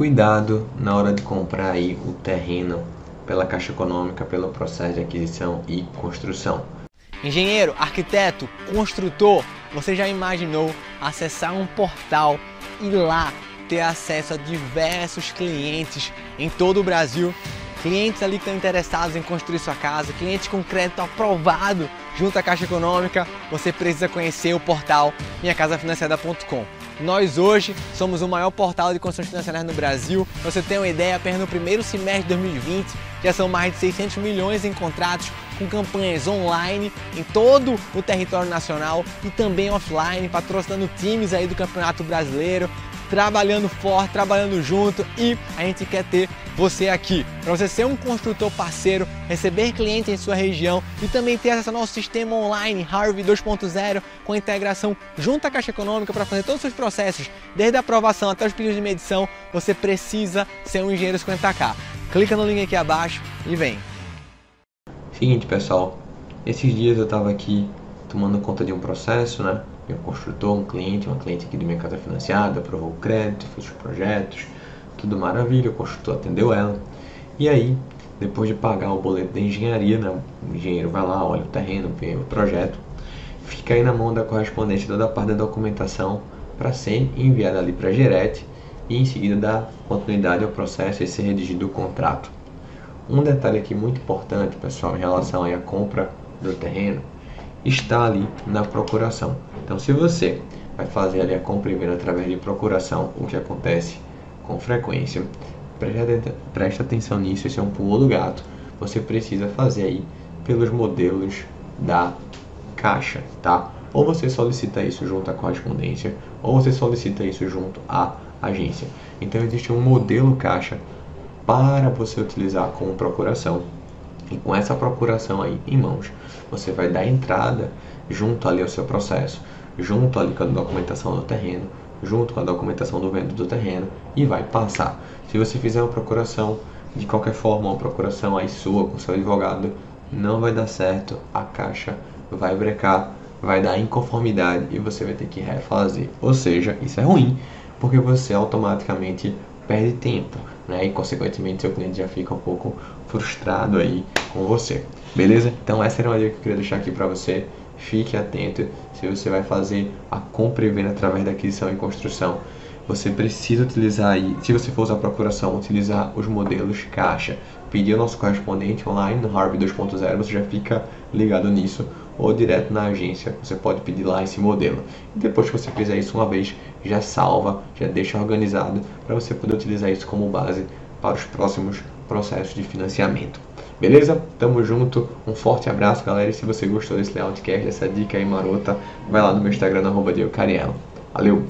cuidado na hora de comprar aí o terreno pela Caixa Econômica, pelo processo de aquisição e construção. Engenheiro, arquiteto, construtor, você já imaginou acessar um portal e lá ter acesso a diversos clientes em todo o Brasil? Clientes ali que estão interessados em construir sua casa, clientes com crédito aprovado junto à Caixa Econômica, você precisa conhecer o portal minhacasafinanciada.com. Nós hoje somos o maior portal de construções financeiras no Brasil. Pra você tem uma ideia, apenas no primeiro semestre de 2020 já são mais de 600 milhões em contratos com campanhas online em todo o território nacional e também offline, patrocinando times aí do Campeonato Brasileiro, trabalhando forte, trabalhando junto e a gente quer ter você aqui. Para você ser um construtor parceiro, receber clientes em sua região e também ter acesso ao nosso sistema online Harvey 2.0 com integração junto à Caixa Econômica para fazer todos os seus processos, desde a aprovação até os pedidos de medição, você precisa ser um engenheiro 50k. Clica no link aqui abaixo e vem. Seguinte, pessoal, esses dias eu estava aqui tomando conta de um processo, né? Um construtor, um cliente, uma cliente aqui do minha casa financiada, aprovou o crédito, fez os projetos, tudo maravilha, o construtor atendeu ela. E aí, depois de pagar o boleto da engenharia, né, o engenheiro vai lá, olha o terreno, vê o projeto, fica aí na mão da correspondente toda a parte da documentação para ser enviada ali para a Gerete e em seguida dar continuidade ao processo e ser redigido o contrato. Um detalhe aqui muito importante, pessoal, em relação à compra do terreno, está ali na procuração. Então, se você vai fazer ali a compra e venda através de procuração, o que acontece com frequência, preste, atenção nisso, esse é um pulo do gato. Você precisa fazer aí pelos modelos da caixa, tá? Ou você solicita isso junto à correspondência, ou você solicita isso junto à agência. Então existe um modelo caixa para você utilizar como procuração. E com essa procuração aí em mãos, você vai dar entrada junto ali ao seu processo, junto ali com a documentação do terreno, junto com a documentação do vento do terreno e vai passar. Se você fizer uma procuração de qualquer forma, uma procuração aí sua com seu advogado, não vai dar certo, a caixa vai brecar, vai dar inconformidade e você vai ter que refazer. Ou seja, isso é ruim, porque você automaticamente perde tempo, né? E consequentemente seu cliente já fica um pouco frustrado aí com você. Beleza? Então essa era uma dica que eu queria deixar aqui para você. Fique atento se você vai fazer a compra e venda através da aquisição e construção. Você precisa utilizar aí, se você for usar procuração, utilizar os modelos caixa. Pedir o nosso correspondente online no Harvey 2.0, você já fica ligado nisso ou direto na agência, você pode pedir lá esse modelo. E depois que você fizer isso uma vez, já salva, já deixa organizado para você poder utilizar isso como base para os próximos processos de financiamento. Beleza? Tamo junto, um forte abraço galera e se você gostou desse layoutcast, dessa dica aí marota, vai lá no meu Instagram, arroba Valeu!